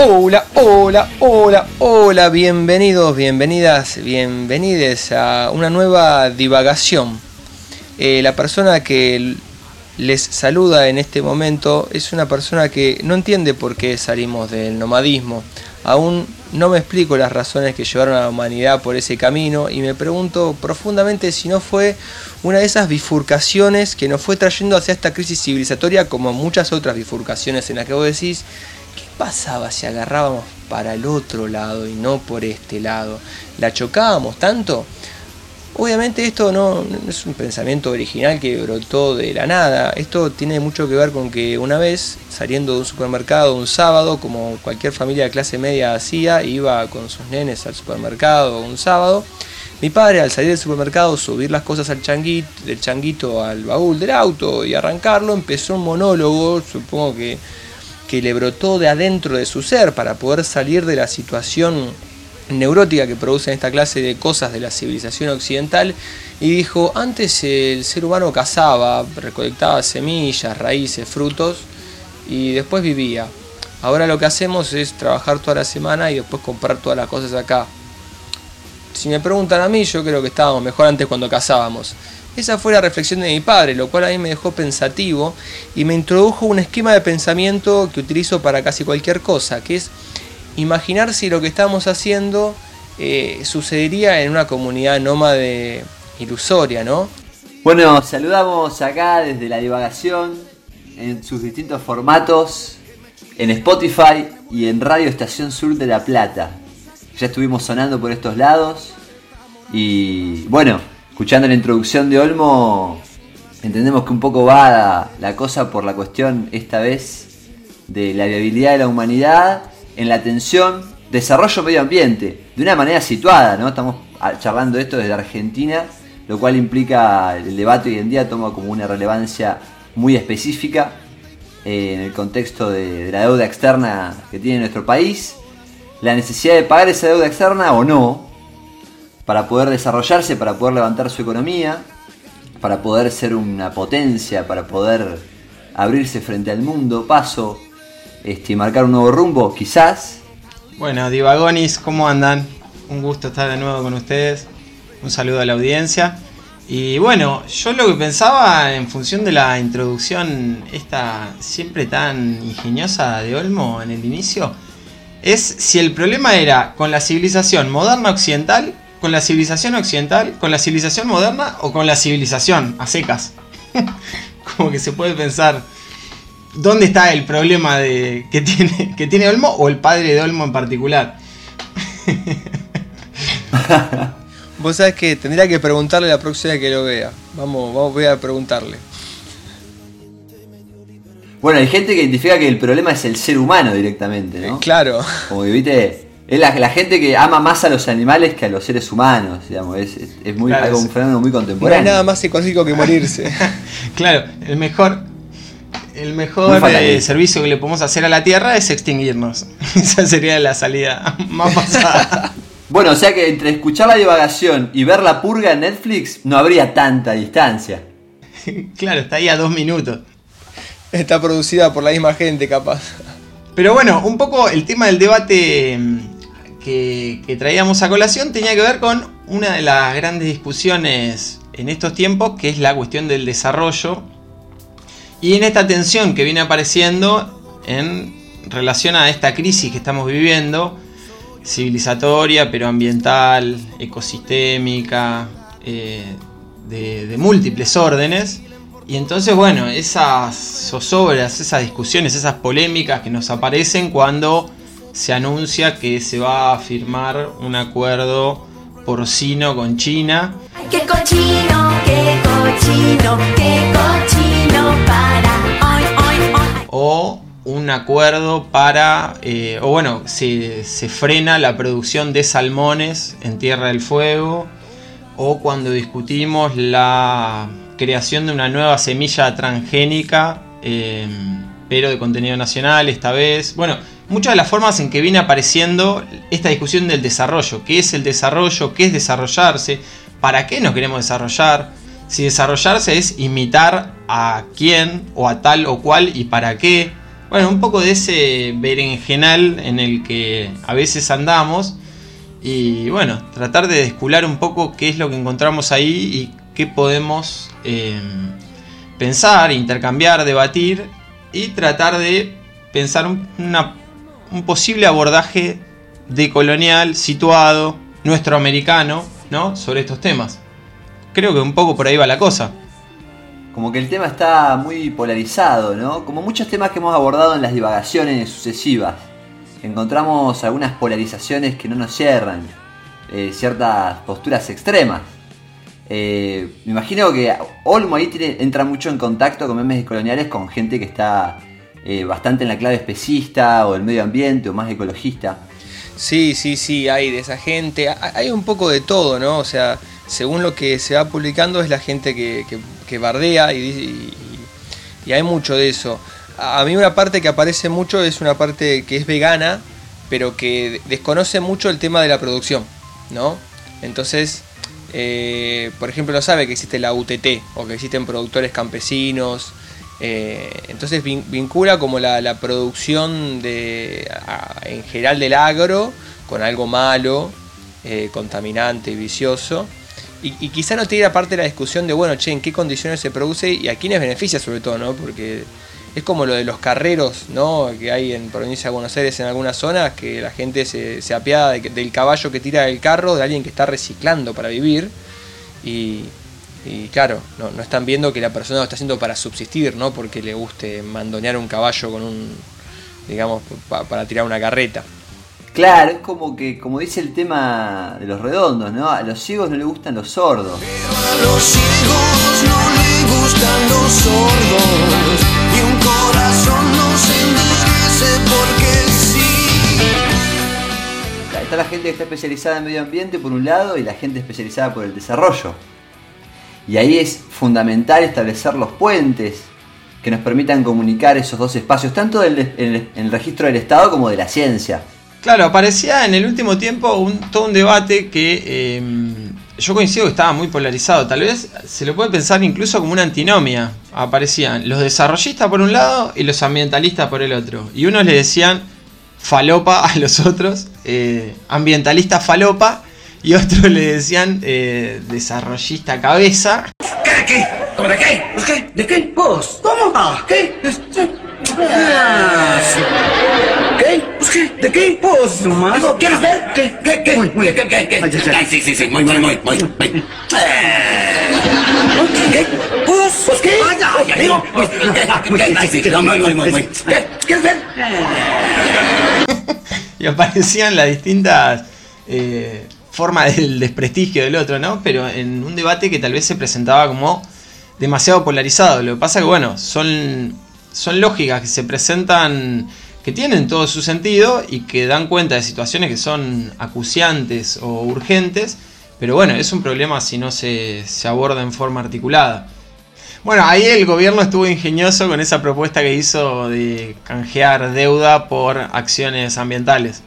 Hola, hola, hola, hola, bienvenidos, bienvenidas, bienvenides a una nueva divagación. Eh, la persona que les saluda en este momento es una persona que no entiende por qué salimos del nomadismo. Aún no me explico las razones que llevaron a la humanidad por ese camino y me pregunto profundamente si no fue una de esas bifurcaciones que nos fue trayendo hacia esta crisis civilizatoria como muchas otras bifurcaciones en las que vos decís, ¿qué pasaba si agarrábamos para el otro lado y no por este lado? ¿La chocábamos tanto? Obviamente esto no, es un pensamiento original que brotó de la nada, esto tiene mucho que ver con que una vez saliendo de un supermercado un sábado, como cualquier familia de clase media hacía, iba con sus nenes al supermercado un sábado, mi padre al salir del supermercado, subir las cosas al del changuito al baúl del auto y arrancarlo, empezó un monólogo, supongo que, que le brotó de adentro de su ser para poder salir de la situación neurótica que producen esta clase de cosas de la civilización occidental y dijo, antes el ser humano cazaba, recolectaba semillas, raíces, frutos y después vivía. Ahora lo que hacemos es trabajar toda la semana y después comprar todas las cosas acá. Si me preguntan a mí, yo creo que estábamos mejor antes cuando cazábamos. Esa fue la reflexión de mi padre, lo cual a mí me dejó pensativo y me introdujo un esquema de pensamiento que utilizo para casi cualquier cosa, que es imaginar si lo que estamos haciendo eh, sucedería en una comunidad nómade ilusoria, ¿no? Bueno, saludamos acá desde la divagación en sus distintos formatos, en Spotify y en Radio Estación Sur de La Plata. Ya estuvimos sonando por estos lados y bueno, escuchando la introducción de Olmo, entendemos que un poco va la, cosa por la cuestión esta vez de la viabilidad de la humanidad en la atención, desarrollo medio ambiente, de una manera situada, ¿no? Estamos charlando esto desde Argentina, lo cual implica el debate hoy en día toma como una relevancia muy específica eh, en el contexto de la deuda externa que tiene nuestro país, la necesidad de pagar esa deuda externa o no, para poder desarrollarse, para poder levantar su economía, para poder ser una potencia, para poder abrirse frente al mundo, paso este, marcar un nuevo rumbo, quizás. Bueno, Divagonis, ¿cómo andan? Un gusto estar de nuevo con ustedes. Un saludo a la audiencia. Y bueno, yo lo que pensaba en función de la introducción, esta siempre tan ingeniosa de Olmo en el inicio, es si el problema era con la civilización moderna occidental, con la civilización occidental, con la civilización moderna o con la civilización a secas. Como que se puede pensar ¿Dónde está el problema de, que, tiene, que tiene Olmo o el padre de Olmo en particular? Vos sabés que tendría que preguntarle la próxima vez que lo vea. Vamos, vamos, voy a preguntarle. Bueno, hay gente que identifica que el problema es el ser humano directamente, ¿no? Claro. Como que, viste, es la, la gente que ama más a los animales que a los seres humanos, digamos, es, es- es muy, Claro, algo, un fenómeno muy No hay contemporáneo. nada más psicológico que morirse. claro, el mejor, el mejor eh, servicio que le podemos hacer a la Tierra es extinguirnos. Esa sería la salida más pasada. Bueno, o sea que entre escuchar la divagación y ver la purga en Netflix no habría tanta distancia. claro, está ahí a dos minutos. Está producida por la misma gente, capaz. Pero bueno, un poco el tema del debate mm, que, traíamos a colación tenía que ver con una de las grandes discusiones en estos tiempos, que es la cuestión del desarrollo. Y en esta tensión que viene apareciendo en relación a esta crisis que estamos viviendo, civilizatoria, pero ambiental, ecosistémica, eh, de, de múltiples órdenes. Y entonces, bueno, esas zozobras, esas discusiones, esas polémicas que nos aparecen cuando se anuncia que se va a firmar un acuerdo porcino con China. ¡Qué cochino, qué cochino, qué cochino para hoy, hoy, hoy! O un acuerdo para, eh, o bueno, se, se frena la producción de salmones en Tierra del Fuego. O cuando discutimos la creación de una nueva semilla transgénica, eh, pero de contenido nacional esta vez. Bueno, muchas de las formas en que viene apareciendo esta discusión del desarrollo. ¿Qué es el desarrollo? ¿Qué es desarrollarse? ¿Para qué nos queremos desarrollar? Si desarrollarse es imitar a quién o a tal o cual y para qué. Bueno, un poco de ese berenjenal en el que a veces andamos. Y bueno, tratar de descular un poco qué es lo que encontramos ahí y qué podemos eh, pensar, intercambiar, debatir y tratar de pensar un, una, un posible abordaje decolonial, situado, nuestro americano, ¿no? sobre estos temas. Creo que un poco por ahí va la cosa. Como que el tema está muy polarizado, ¿no? Como muchos temas que hemos abordado en las divagaciones sucesivas. Encontramos algunas polarizaciones que no nos cierran, eh, ciertas posturas extremas. Eh, me imagino que Olmo ahí entra mucho en contacto con memes coloniales con gente que está eh, bastante en la clave especista o del medio ambiente o más ecologista. Sí, sí, sí, hay de esa gente. Ha- Hay un poco de todo, ¿no? O sea, según lo que se va publicando es la gente que, bardea y, y- y hay mucho de eso. A a mí una parte que aparece mucho es una parte que es vegana, pero que desconoce mucho el tema de la producción, ¿no? Entonces, eh, por ejemplo, no sabe que existe la UTT o que existen productores campesinos. Eh, entonces vin- vincula como la, producción en general del agro con algo malo, eh, contaminante y vicioso. Y, quizá no tiene aparte la discusión de, bueno, che, en qué condiciones se produce y a quiénes beneficia sobre todo, ¿no? Porque es como lo de los carreros, ¿no? Que hay en provincia de Buenos Aires en algunas zonas, que la gente se, se apiada del caballo que tira del carro, de alguien que está reciclando para vivir. Y, y claro, no, no están viendo que la persona lo está haciendo para subsistir, ¿no? Porque le guste mandonear un caballo con un, digamos, pa- para tirar una carreta. Claro, es como que, como dice el tema de los redondos, ¿no? A los ciegos no les gustan los sordos. A los ciegos no le gustan los sordos y un corazón no se endurece porque sí. Está la gente que está especializada en medio ambiente por un lado y la gente especializada por el desarrollo. Y ahí es fundamental establecer los puentes que nos permitan comunicar esos dos espacios, tanto del- en el, registro del Estado como de la ciencia. Claro, aparecía en el último tiempo un, todo un debate que eh, yo coincido que estaba muy polarizado. Tal vez se lo puede pensar incluso como una antinomia. Aparecían los desarrollistas por un lado y los ambientalistas por el otro. Y unos le decían falopa a los otros, eh, ambientalista falopa, y otros le decían eh, desarrollista cabeza. ¿Qué? ¿Qué? ¿Cómo de qué? ¿Pues qué? ¿De qué? ¿Vos? ¿Cómo? Ah, ¿Qué? Este- Ah, sí. ¿Qué? ¿Pues qué? ¿De qué? ¿Vos? Nomás. Digo, ¿quieres ver? ¿Qué? ¿Qué? ¿Qué? Muy, muy, ¿qué? ¿Qué? ¿Qué? Ay, sí, sí, sí, muy, muy, muy, muy, muy. ¿Qué? ¿Vos? ¿Pues qué? Ay, digo. pues, ¿qué? Ay, sí, sí, no, muy, muy, muy, muy. ¿Qué? ¿Quieres ver? y aparecían las distintas eh, formas del desprestigio del otro, ¿no? Pero en un debate que tal vez se presentaba como demasiado polarizado. Lo que pasa que, bueno, son, son lógicas que se presentan, que tienen todo su sentido y que dan cuenta de situaciones que son acuciantes o urgentes, pero bueno, es un problema si no se, se aborda en forma articulada. Bueno, ahí el gobierno estuvo ingenioso con esa propuesta que hizo de canjear deuda por acciones ambientales.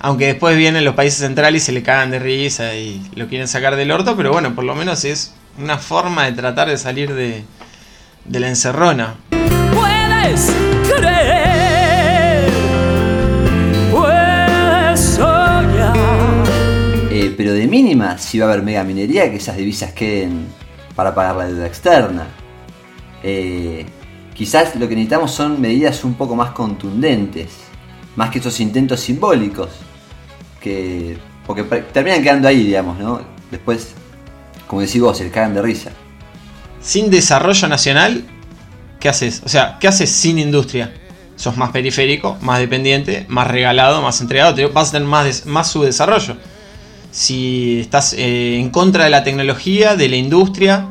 Aunque después vienen los países centrales y se le cagan de risa y lo quieren sacar del orto, pero bueno, por lo menos es una forma de tratar de salir de, de la encerrona. Puedes creer, puedes soñar. Eh, pero de mínima si va a haber mega minería que esas divisas queden para pagar la deuda externa. Eh, quizás lo que necesitamos son medidas un poco más contundentes, más que esos intentos simbólicos, que porque terminan quedando ahí, digamos, ¿no? Después, como decís vos, se cagan de risa. sin desarrollo nacional, ¿qué haces? O sea, ¿qué haces sin industria? Sos más periférico, más dependiente, más regalado, más entregado, vas a tener más, des- más subdesarrollo. Si estás eh, en contra de la tecnología, de la industria,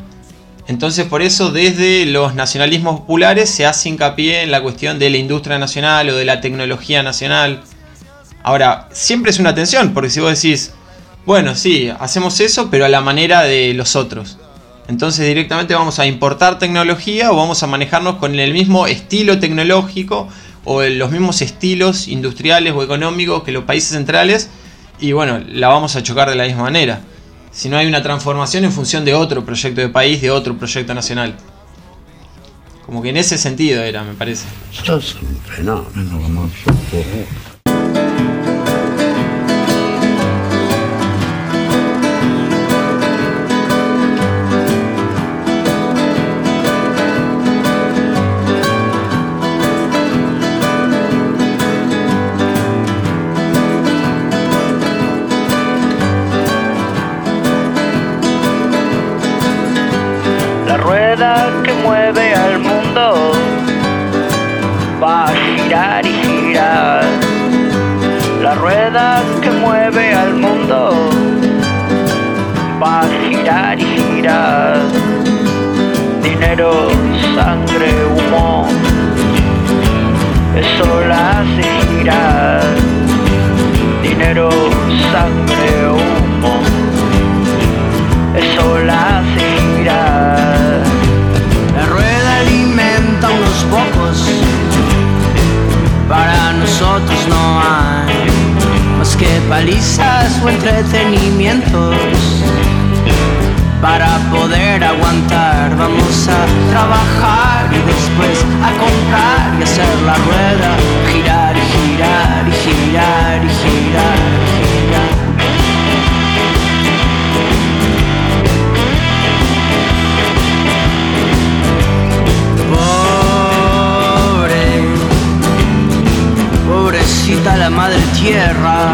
entonces por eso desde los nacionalismos populares se hace hincapié en la cuestión de la industria nacional o de la tecnología nacional. Ahora, siempre es una tensión, porque si vos decís, bueno, sí, hacemos eso, pero a la manera de los otros. Entonces directamente vamos a importar tecnología o vamos a manejarnos con el mismo estilo tecnológico o en los mismos estilos industriales o económicos que los países centrales y bueno, la vamos a chocar de la misma manera. Si no hay una transformación en función de otro proyecto de país, de otro proyecto nacional. Como que en ese sentido era, me parece. Sos un fenómeno, como palizas o entretenimientos. Para poder aguantar vamos a trabajar y después a comprar y hacer la rueda girar y girar y girar y girar y girar. Pobre, pobrecita la madre tierra,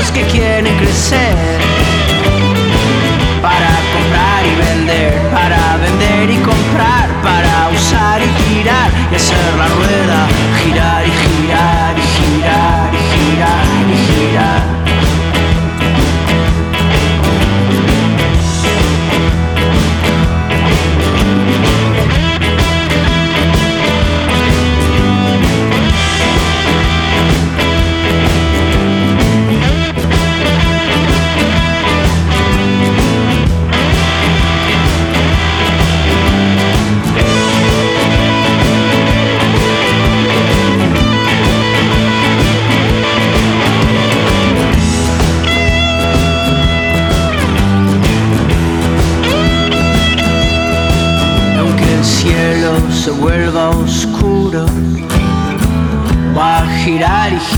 niños que quieren crecer para comprar y vender, para vender y comprar, para usar y tirar y hacer la rueda girar y girar y girar y girar y girar.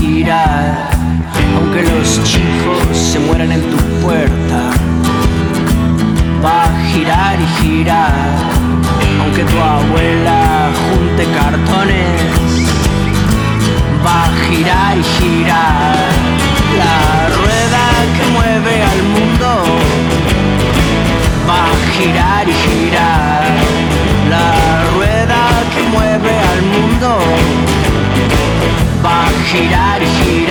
Girar. Aunque los chicos se mueran en tu puerta, va a girar y girar. Aunque tu abuela junte cartones, va a girar y girar. Va a girar y girar.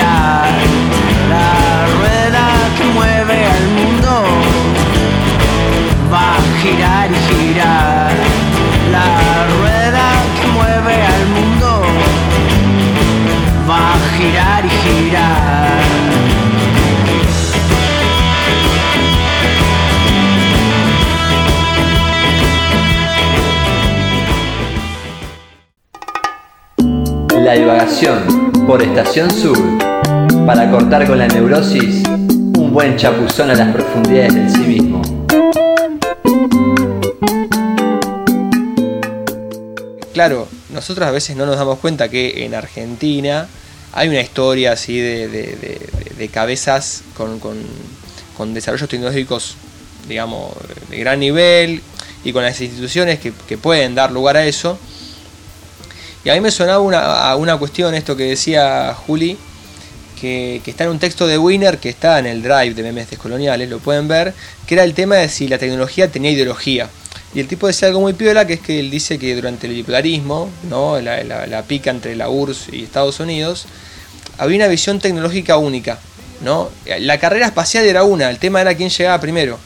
por Estación Sur para cortar con la neurosis un buen chapuzón a las profundidades del sí mismo. Claro, nosotros a veces no nos damos cuenta que en Argentina hay una historia así de, cabezas con, con, desarrollos tecnológicos, digamos, de gran nivel y con las instituciones que pueden dar lugar a eso y a mí me sonaba una, a una cuestión, esto que decía Juli, que, que está en un texto de Winner, que está en el drive de memes descoloniales, lo pueden ver, que era el tema de si la tecnología tenía ideología. Y el tipo decía algo muy piola, que es que él dice que durante el bipolarismo, ¿no? la, la- la pica entre la URSS y Estados Unidos, había una visión tecnológica única. ¿no? La carrera espacial era una, el tema era quién llegaba primero.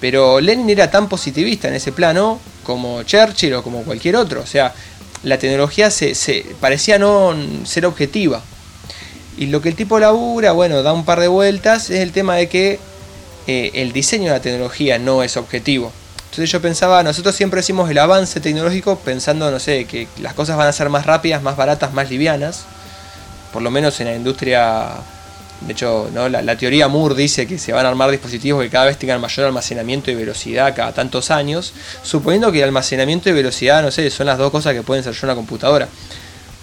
Pero Lenin era tan positivista en ese plano como Churchill o como cualquier otro. O sea, la tecnología se, parecía no ser objetiva. Y lo que el tipo labura, bueno, da un par de vueltas, es el tema de que eh, el diseño de la tecnología no es objetivo. Entonces yo pensaba, nosotros siempre decimos el avance tecnológico pensando, no sé, que las cosas van a ser más rápidas, más baratas, más livianas. Por lo menos en la industria, de hecho, ¿no? la, teoría Moore dice que se van a armar dispositivos que cada vez tengan mayor almacenamiento y velocidad cada tantos años, suponiendo que el almacenamiento y velocidad, no sé, son las dos cosas que pueden ser yo una computadora.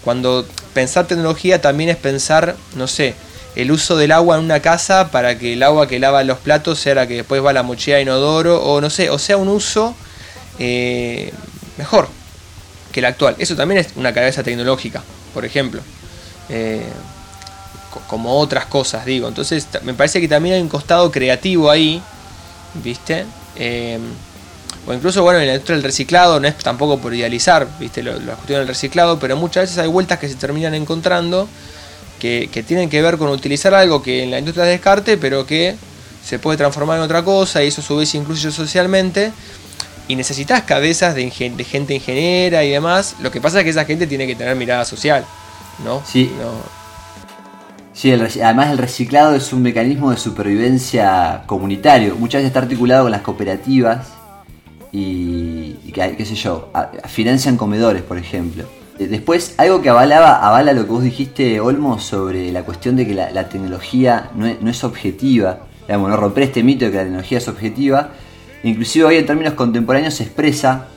Cuando pensar tecnología también es pensar, no sé, el uso del agua en una casa para que el agua que lava los platos sea la que después va a la mochila inodoro, o no sé, o sea, un uso eh, mejor que el actual. Eso también es una cabeza tecnológica, por ejemplo. Eh, como otras cosas, digo. Entonces, me parece que también hay un costado creativo ahí, ¿viste? Eh, o incluso, bueno, en la industria del reciclado, no es tampoco por idealizar, ¿viste? Lo- la cuestión del reciclado, pero muchas veces hay vueltas que se terminan encontrando que, que tienen que ver con utilizar algo que en la industria es descarte, pero que se puede transformar en otra cosa y eso a su vez incluye socialmente. Y necesitas cabezas de, ingen- de gente ingeniera y demás. Lo que pasa es que esa gente tiene que tener mirada social, ¿no? Sí. No, Sí, el además el reciclado es un mecanismo de supervivencia comunitario. Muchas veces está articulado con las cooperativas y, y qué sé yo, financian comedores, por ejemplo. Eh, Después, algo que avalaba, avala lo que vos dijiste, Olmo, sobre la cuestión de que la, tecnología no es, objetiva. Digamos, no romper este mito de que la tecnología es objetiva. Inclusive hoy en términos contemporáneos se expresa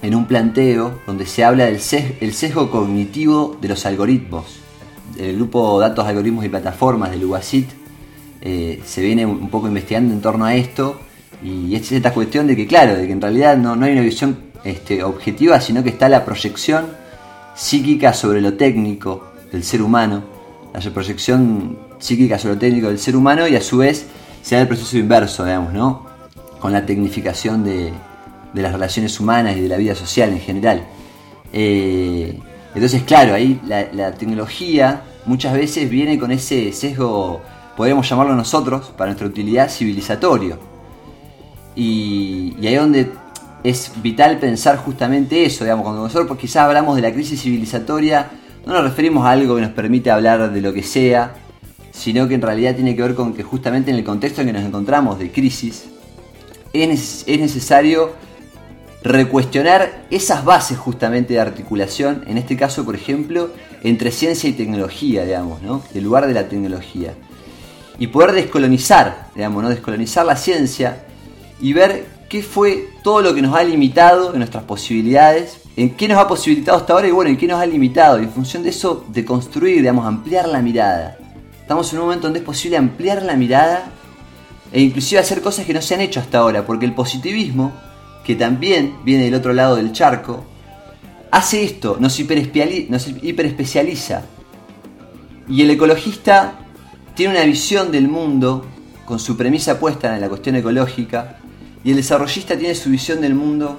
en un planteo donde se habla del el sesgo cognitivo de los algoritmos. El grupo Datos, Algoritmos y Plataformas del UASIT eh, se viene un poco investigando en torno a esto y es esta cuestión de que, claro, de que en realidad no, no hay una visión este, objetiva, sino que está la proyección psíquica sobre lo técnico del ser humano, la proyección psíquica sobre lo técnico del ser humano y a su vez se da el proceso inverso, digamos, ¿no? Con la tecnificación de, de las relaciones humanas y de la vida social en general. Eh, entonces, claro, ahí la, tecnología muchas veces viene con ese sesgo, podríamos llamarlo nosotros, para nuestra utilidad civilizatorio. Y, ahí es donde es vital pensar justamente eso, digamos, cuando nosotros pues, quizás hablamos de la crisis civilizatoria, no nos referimos a algo que nos permite hablar de lo que sea, sino que en realidad tiene que ver con que justamente en el contexto en que nos encontramos de crisis, es necesario recuestionar esas bases justamente de articulación, en este caso, por ejemplo, entre ciencia y tecnología, digamos, ¿no? El lugar de la tecnología. Y poder descolonizar, digamos, ¿no? Descolonizar la ciencia y ver qué fue todo lo que nos ha limitado en nuestras posibilidades, en qué nos ha posibilitado hasta ahora y bueno, en qué nos ha limitado. Y en función de eso, de construir, digamos, ampliar la mirada. Estamos en un momento donde es posible ampliar la mirada e inclusive hacer cosas que no se han hecho hasta ahora, porque el positivismo, que también viene del otro lado del charco, hace esto, nos, hiperespecializa. Y el ecologista tiene una visión del mundo con su premisa puesta en la cuestión ecológica, y el desarrollista tiene su visión del mundo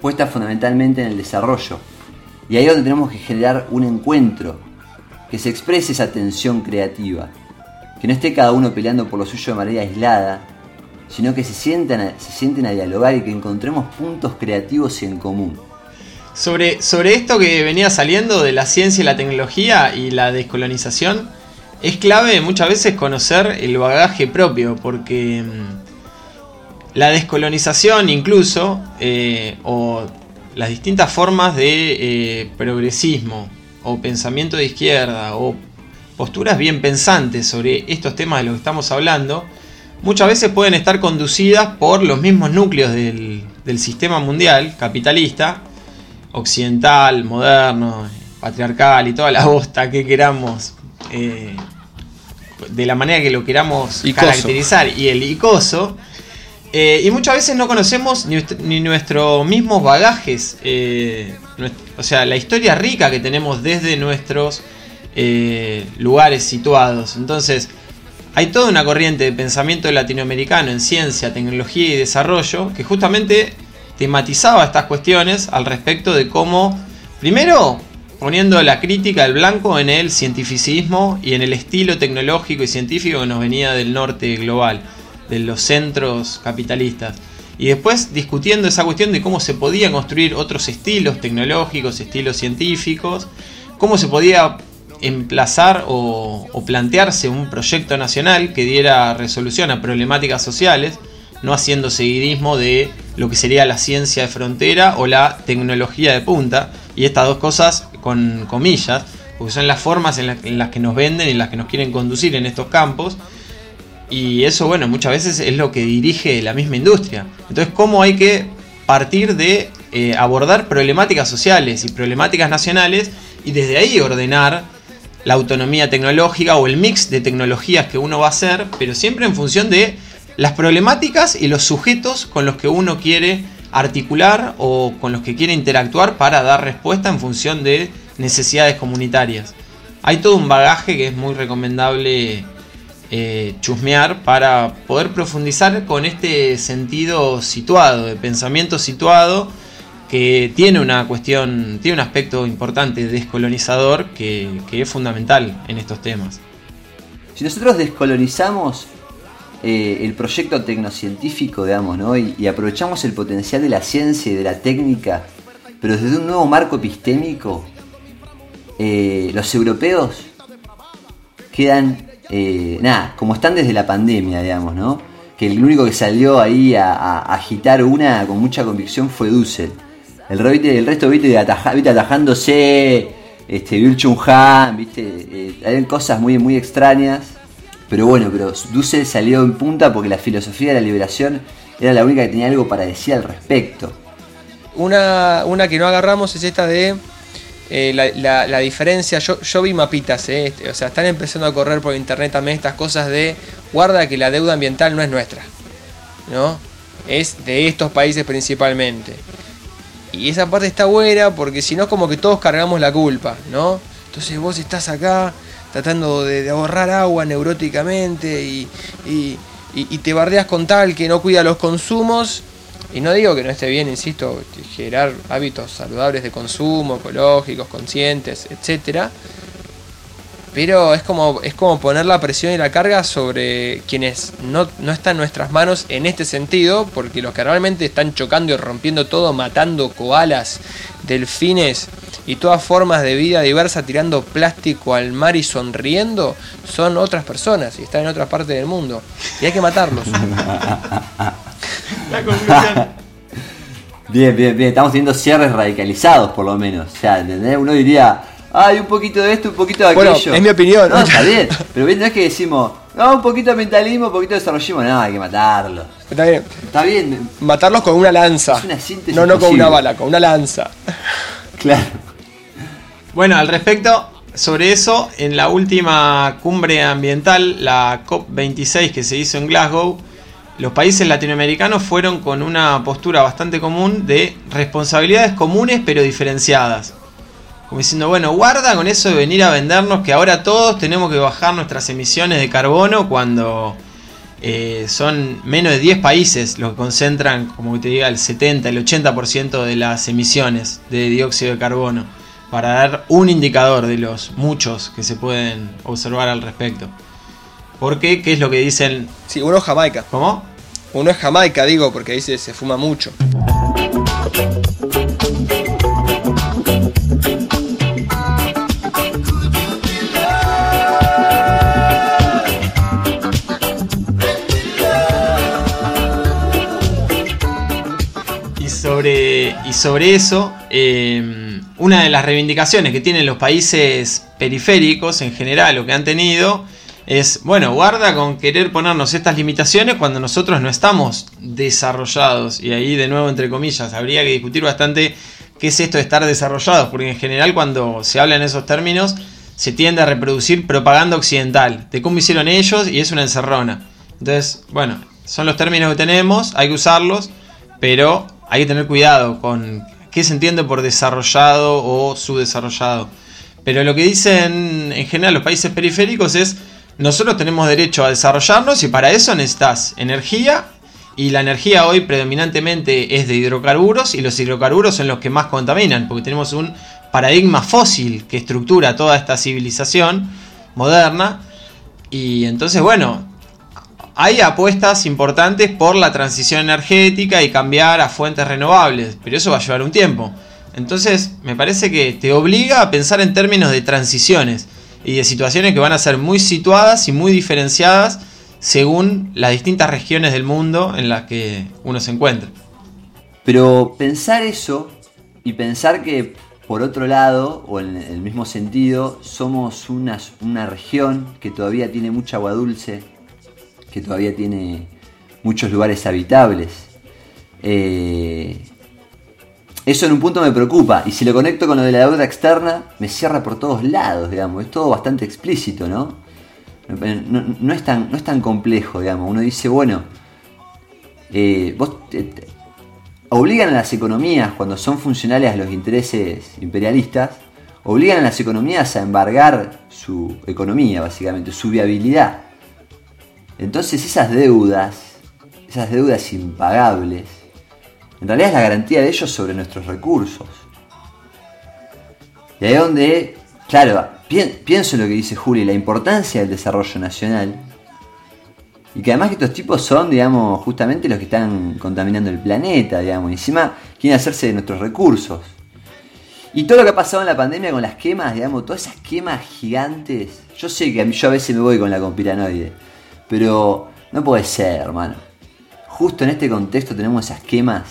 puesta fundamentalmente en el desarrollo. Y ahí es donde tenemos que generar un encuentro, que se exprese esa tensión creativa, que no esté cada uno peleando por lo suyo de manera aislada, sino que se sientan a, se sienten a dialogar y que encontremos puntos creativos en común. Sobre, sobre esto que venía saliendo de la ciencia y la tecnología y la descolonización, es clave muchas veces conocer el bagaje propio, porque mm, la descolonización incluso, eh, o las distintas formas de eh, progresismo, o pensamiento de izquierda, o posturas bien pensantes sobre estos temas de los que estamos hablando, muchas veces pueden estar conducidas por los mismos núcleos del, del sistema mundial capitalista, occidental, moderno, patriarcal y toda la bosta que queramos, eh, de la manera que lo queramos Icoso. caracterizar, y el icoso, eh, y muchas veces no conocemos ni, nuestro- ni nuestros mismos bagajes, eh, o sea, la historia rica que tenemos desde nuestros lugares situados. Entonces, hay toda una corriente de pensamiento latinoamericano en ciencia, tecnología y desarrollo que justamente tematizaba estas cuestiones al respecto de cómo, primero, poniendo la crítica al blanco en el cientificismo y en el estilo tecnológico y científico que nos venía del norte global, de los centros capitalistas. Y después discutiendo esa cuestión de cómo se podía construir otros estilos tecnológicos, estilos científicos, cómo se podía emplazar o, plantearse un proyecto nacional que diera resolución a problemáticas sociales, no haciendo seguidismo de lo que sería la ciencia de frontera o la tecnología de punta, y estas dos cosas con comillas, porque son las formas en las que nos venden y en las que nos quieren conducir en estos campos, y eso, bueno, muchas veces es lo que dirige la misma industria. Entonces, ¿cómo hay que partir de eh, abordar problemáticas sociales y problemáticas nacionales y desde ahí ordenar la autonomía tecnológica o el mix de tecnologías que uno va a hacer, pero siempre en función de las problemáticas y los sujetos con los que uno quiere articular o con los que quiere interactuar para dar respuesta en función de necesidades comunitarias. Hay todo un bagaje que es muy recomendable eh, chusmear para poder profundizar con este sentido situado, de pensamiento situado, que tiene una cuestión, tiene un aspecto importante descolonizador que, es fundamental en estos temas. Si nosotros descolonizamos eh, el proyecto tecnocientífico, digamos, ¿no? Y, y aprovechamos el potencial de la ciencia y de la técnica, pero desde un nuevo marco epistémico, eh, los europeos quedan, eh, nada, como están desde la pandemia, digamos, ¿no? Que el único que salió ahí a, a- a agitar una con mucha convicción fue Dussel. El, el resto, viste, ataja- viste, atajándose, este, Bill Chung Han, viste, eh, hay cosas muy, muy extrañas. Pero bueno, pero Dussel salió en punta porque la filosofía de la liberación era la única que tenía algo para decir al respecto. Una, una que no agarramos es esta de eh, la, la- la diferencia. Yo, yo vi mapitas, eh, este, o sea, están empezando a correr por internet también estas cosas de guarda que la deuda ambiental no es nuestra, ¿no? Es de estos países principalmente. Y esa parte está buena porque si no es como que todos cargamos la culpa, ¿no? Entonces vos estás acá tratando de, ahorrar agua neuróticamente y, y- y- y te bardeas con tal que no cuida los consumos. Y no digo que no esté bien, insisto, generar hábitos saludables de consumo, ecológicos, conscientes, etcétera. Pero es como, es como poner la presión y la carga sobre quienes no, no está en nuestras manos en este sentido, porque los que realmente están chocando y rompiendo todo, matando koalas, delfines y todas formas de vida diversa, tirando plástico al mar y sonriendo, son otras personas y están en otras partes del mundo. Y hay que matarlos. La conclusión. Bien, bien, bien. Estamos teniendo cierres radicalizados, por lo menos. O sea, ¿entendés? Uno diría, hay un poquito de esto, un poquito de Bueno, aquello. es mi opinión. No, está bien. Pero bien, no es que decimos, no, un poquito de mentalismo, un poquito de desarrollismo. No, hay que matarlo. Está bien. Está bien, Matarlos con una lanza. Es una síntesis no, no con posible. una bala, con una lanza. claro. Bueno, al respecto, sobre eso, en la última cumbre ambiental, la COP26 que se hizo en Glasgow, los países latinoamericanos fueron con una postura bastante común de responsabilidades comunes pero diferenciadas. Como diciendo, bueno, guarda con eso de venir a vendernos que ahora todos tenemos que bajar nuestras emisiones de carbono cuando eh, son menos de 10 países los que concentran, como te diga, el 70, el 80% de las emisiones de dióxido de carbono, para dar un indicador de los muchos que se pueden observar al respecto. Porque, ¿qué es lo que dicen? Sí, uno es Jamaica. ¿Cómo? Uno es Jamaica, digo, porque ahí se, se fuma mucho. Sobre, eso, eh, una de las reivindicaciones que tienen los países periféricos en general o que han tenido es, bueno, guarda con querer ponernos estas limitaciones cuando nosotros no estamos desarrollados. Y ahí de nuevo, entre comillas, habría que discutir bastante qué es esto de estar desarrollados, porque en general cuando se habla en esos términos se tiende a reproducir propaganda occidental, de cómo hicieron ellos y es una encerrona. Entonces, bueno, son los términos que tenemos, hay que usarlos, pero hay que tener cuidado con qué se entiende por desarrollado o subdesarrollado. Pero lo que dicen en general los países periféricos es, nosotros tenemos derecho a desarrollarnos y para eso necesitas energía y la energía hoy predominantemente es de hidrocarburos y los hidrocarburos son los que más contaminan, porque tenemos un paradigma fósil que estructura toda esta civilización moderna. Y entonces, bueno, hay apuestas importantes por la transición energética y cambiar a fuentes renovables, pero eso va a llevar un tiempo. Entonces, me parece que te obliga a pensar en términos de transiciones y de situaciones que van a ser muy situadas y muy diferenciadas según las distintas regiones del mundo en las que uno se encuentra. Pero pensar eso y pensar que por otro lado, o en el mismo sentido, somos una, una región que todavía tiene mucha agua dulce, que todavía tiene muchos lugares habitables. Eh, eso en un punto me preocupa, y si lo conecto con lo de la deuda externa, me cierra por todos lados, digamos, es todo bastante explícito, ¿no? No, es, tan, no es tan complejo, digamos, uno dice, bueno, eh, vos obligan a las economías, cuando son funcionales a los intereses imperialistas, obligan a las economías a embargar su economía, básicamente, su viabilidad. Entonces esas deudas, esas deudas impagables, en realidad es la garantía de ellos sobre nuestros recursos. Y ahí donde, claro, pienso en lo que dice Juli, la importancia del desarrollo nacional. Y que además que estos tipos son, digamos, justamente los que están contaminando el planeta, digamos. Y encima quieren hacerse de nuestros recursos. Y todo lo que ha pasado en la pandemia con las quemas, digamos, todas esas quemas gigantes. Yo sé que yo a veces me voy con la conspiranoide. Pero no puede ser, hermano. Justo en este contexto tenemos esas quemas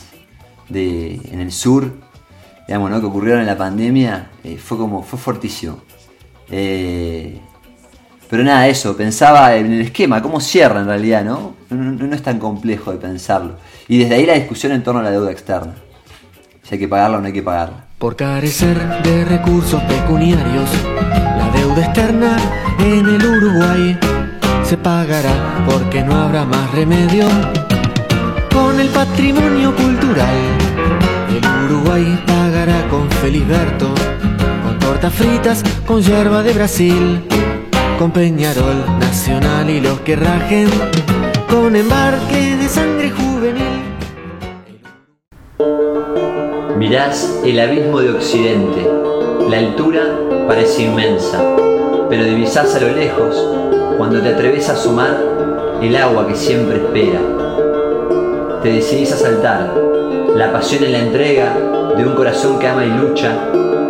de, en el sur, digamos, ¿no? que ocurrieron en la pandemia. Eh, fue como, fue fortísimo. Eh, pero nada, eso, pensaba en el esquema, cómo cierra en realidad, ¿no? No, es tan complejo de pensarlo. Y desde ahí la discusión en torno a la deuda externa. Si hay que pagarla o no hay que pagarla. Por carecer de recursos pecuniarios, la deuda externa en el Uruguay se pagará porque no habrá más remedio. Con el patrimonio cultural, el Uruguay pagará con Feliberto tortas fritas con yerba de Brasil, con Peñarol Nacional y los que rajen, con embarque de sangre juvenil. Mirás el abismo de Occidente, la altura parece inmensa, pero divisás a lo lejos, cuando te atreves a asomar, el agua que siempre espera. Te decidís a saltar, la pasión en la entrega de un corazón que ama y lucha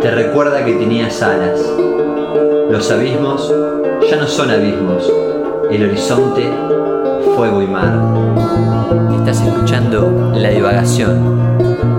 te recuerda que tenías alas. Los abismos ya no son abismos, el horizonte, fuego y mar. Estás escuchando La Divagación,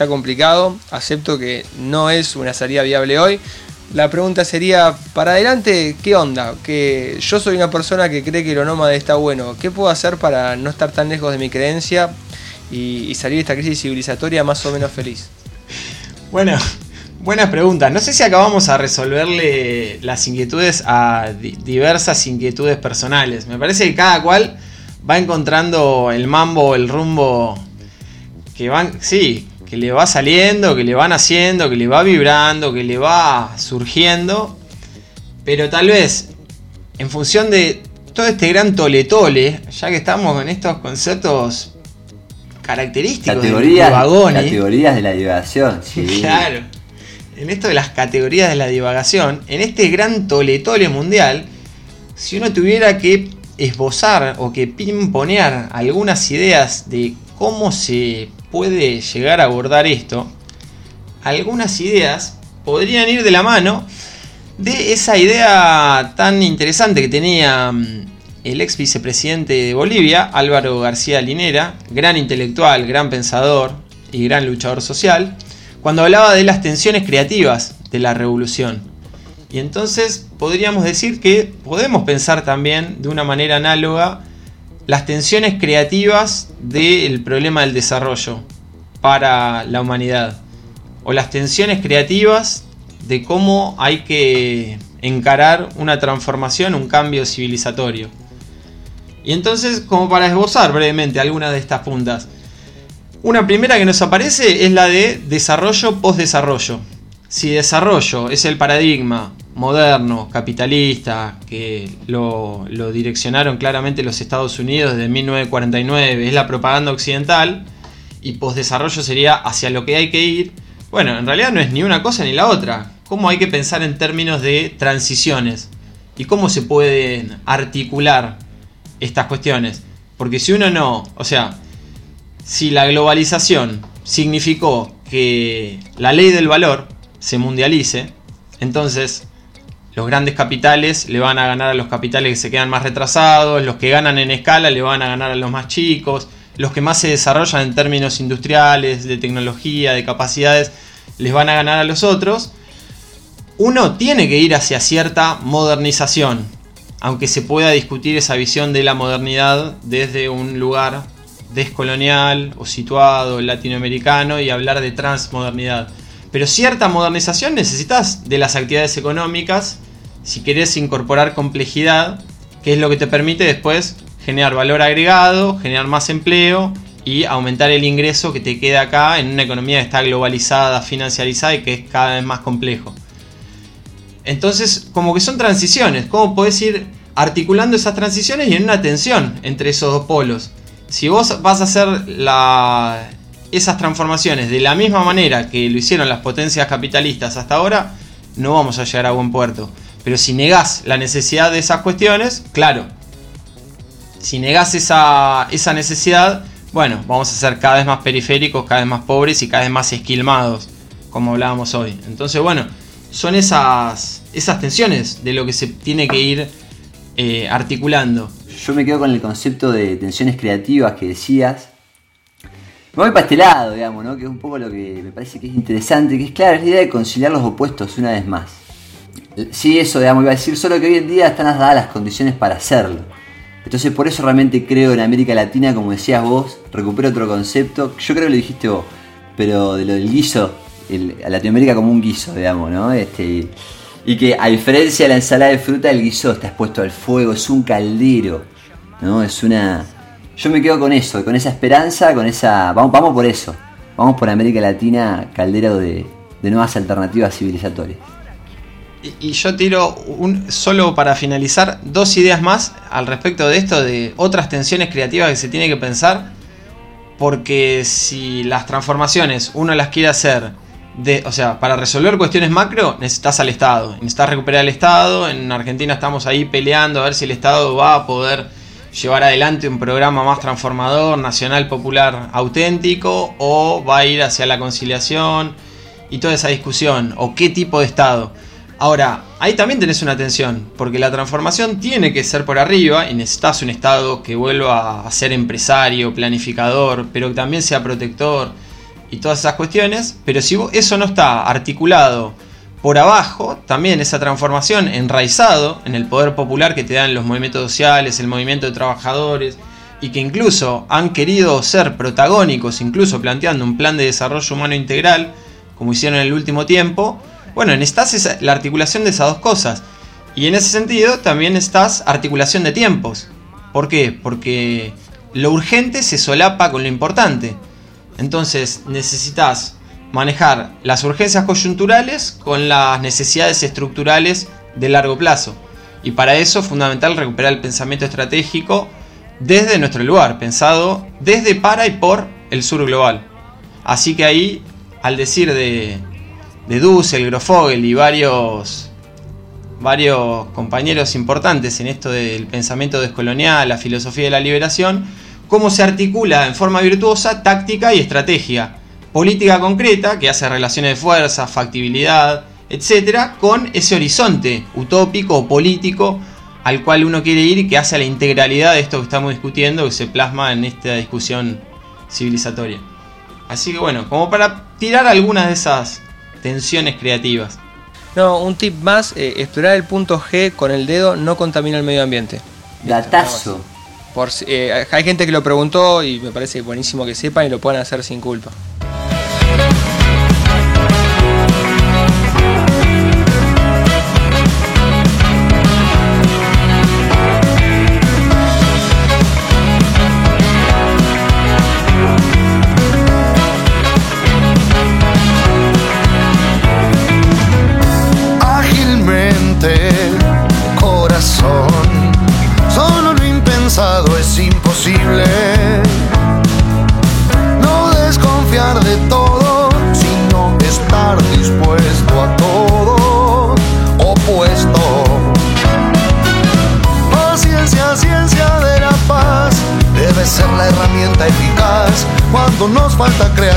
está complicado, acepto que no es una salida viable hoy. La pregunta sería, para adelante, ¿qué onda? Que yo soy una persona que cree que lo nómade está bueno. ¿Qué puedo hacer para no estar tan lejos de mi creencia y, salir de esta crisis civilizatoria más o menos feliz? Bueno, Buenas preguntas. No sé si acabamos a resolverle las inquietudes a diversas inquietudes personales. Me parece que cada cual va encontrando el mambo, el rumbo que van, sí, que le va saliendo, que le van haciendo, que le va vibrando, que le va surgiendo. Pero tal vez, en función de todo este gran tole tole, ya que estamos con estos conceptos característicos categorías, de Categorías de la divagación, sí. Claro en esto de las categorías de la divagación, en este gran tole-tole mundial, si uno tuviera que esbozar o que pimponear algunas ideas de cómo se puede llegar a abordar esto, algunas ideas podrían ir de la mano de esa idea tan interesante que tenía mm, el ex vicepresidente de Bolivia, Álvaro García Linera, gran intelectual, gran pensador y gran luchador social, cuando hablaba de las tensiones creativas de la revolución. Y entonces podríamos decir que podemos pensar también de una manera análoga las tensiones creativas del problema del desarrollo para la humanidad. O las tensiones creativas de cómo hay que encarar una transformación, un cambio civilizatorio. Y entonces, como para esbozar brevemente algunas de estas puntas. Una primera que nos aparece es la de desarrollo post-desarrollo. Si desarrollo es el paradigma moderno, capitalista, que lo, lo direccionaron claramente los Estados Unidos desde 1949, es la propaganda occidental, y post-desarrollo sería hacia lo que hay que ir, bueno, en realidad no es ni una cosa ni la otra. ¿Cómo hay que pensar en términos de transiciones? ¿Y cómo se pueden articular estas cuestiones? Porque si uno no, o sea, si la globalización significó que la ley del valor se mundialice, entonces los grandes capitales le van a ganar a los capitales que se quedan más retrasados, los que ganan en escala le van a ganar a los más chicos, los que más se desarrollan en términos industriales, de tecnología, de capacidades, les van a ganar a los otros. Uno tiene que ir hacia cierta modernización, aunque se pueda discutir esa visión de la modernidad desde un lugar descolonial o situado latinoamericano y hablar de transmodernidad. Pero cierta modernización necesitas de las actividades económicas si querés incorporar complejidad, que es lo que te permite después generar valor agregado, generar más empleo y aumentar el ingreso que te queda acá en una economía que está globalizada, financiarizada y que es cada vez más complejo. Entonces, como que son transiciones, ¿cómo podés ir articulando esas transiciones y en una tensión entre esos dos polos? Si vos vas a hacer la, esas transformaciones de la misma manera que lo hicieron las potencias capitalistas hasta ahora, no vamos a llegar a buen puerto. Pero si negás la necesidad de esas cuestiones, claro, si negás esa, esa necesidad, bueno, vamos a ser cada vez más periféricos, cada vez más pobres y cada vez más esquilmados, como hablábamos hoy. Entonces, bueno, son esas, esas tensiones de lo que se tiene que ir eh, articulando. Yo me quedo con el concepto de tensiones creativas que decías. Me voy para este digamos, ¿no? Que es un poco lo que me parece que es interesante, que es claro, es la idea de conciliar los opuestos una vez más. Sí, eso, digamos, iba a decir, solo que hoy en día están dadas las condiciones para hacerlo. Entonces por eso realmente creo en América Latina, como decías vos, recupero otro concepto, yo creo que lo dijiste vos, pero de lo del guiso, el, a Latinoamérica como un guiso, digamos, ¿no? Este, y que a diferencia de la ensalada de fruta, el guiso está expuesto al fuego, es un caldero, ¿no? Es una... Yo me quedo con eso, con esa esperanza, con esa... Vamos, vamos por eso, vamos por América Latina, caldero de, de nuevas alternativas civilizatorias. Y yo tiro un, solo para finalizar dos ideas más al respecto de esto, de otras tensiones creativas que se tiene que pensar. Porque si las transformaciones uno las quiere hacer, de, o sea, para resolver cuestiones macro necesitas al Estado, necesitas recuperar el Estado. En Argentina estamos ahí peleando a ver si el Estado va a poder llevar adelante un programa más transformador, nacional, popular, auténtico, o va a ir hacia la conciliación y toda esa discusión, o qué tipo de Estado. Ahora, ahí también tenés una tensión, porque la transformación tiene que ser por arriba y necesitas un Estado que vuelva a ser empresario, planificador, pero que también sea protector y todas esas cuestiones. Pero si eso no está articulado por abajo, también esa transformación enraizado en el poder popular que te dan los movimientos sociales, el movimiento de trabajadores, y que incluso han querido ser protagónicos, incluso planteando un plan de desarrollo humano integral, como hicieron en el último tiempo, bueno, necesitas la articulación de esas dos cosas. Y en ese sentido también estás articulación de tiempos. ¿Por qué? Porque lo urgente se solapa con lo importante. Entonces necesitas manejar las urgencias coyunturales con las necesidades estructurales de largo plazo. Y para eso es fundamental recuperar el pensamiento estratégico desde nuestro lugar, pensado desde, para y por el sur global. Así que ahí, al decir de, de Dussel, Grofogel y varios, varios compañeros importantes en esto del pensamiento descolonial, la filosofía de la liberación, cómo se articula en forma virtuosa táctica y estrategia política concreta que hace relaciones de fuerza, factibilidad, etcétera, con ese horizonte utópico o político al cual uno quiere ir y que hace la integralidad de esto que estamos discutiendo, que se plasma en esta discusión civilizatoria. Así que bueno, como para tirar algunas de esas tensiones creativas. No, un tip más, eh, explorar el punto G con el dedo no contamina el medio ambiente. Datazo. Eh, hay gente que lo preguntó y me parece buenísimo que sepan y lo puedan hacer sin culpa. falta creer.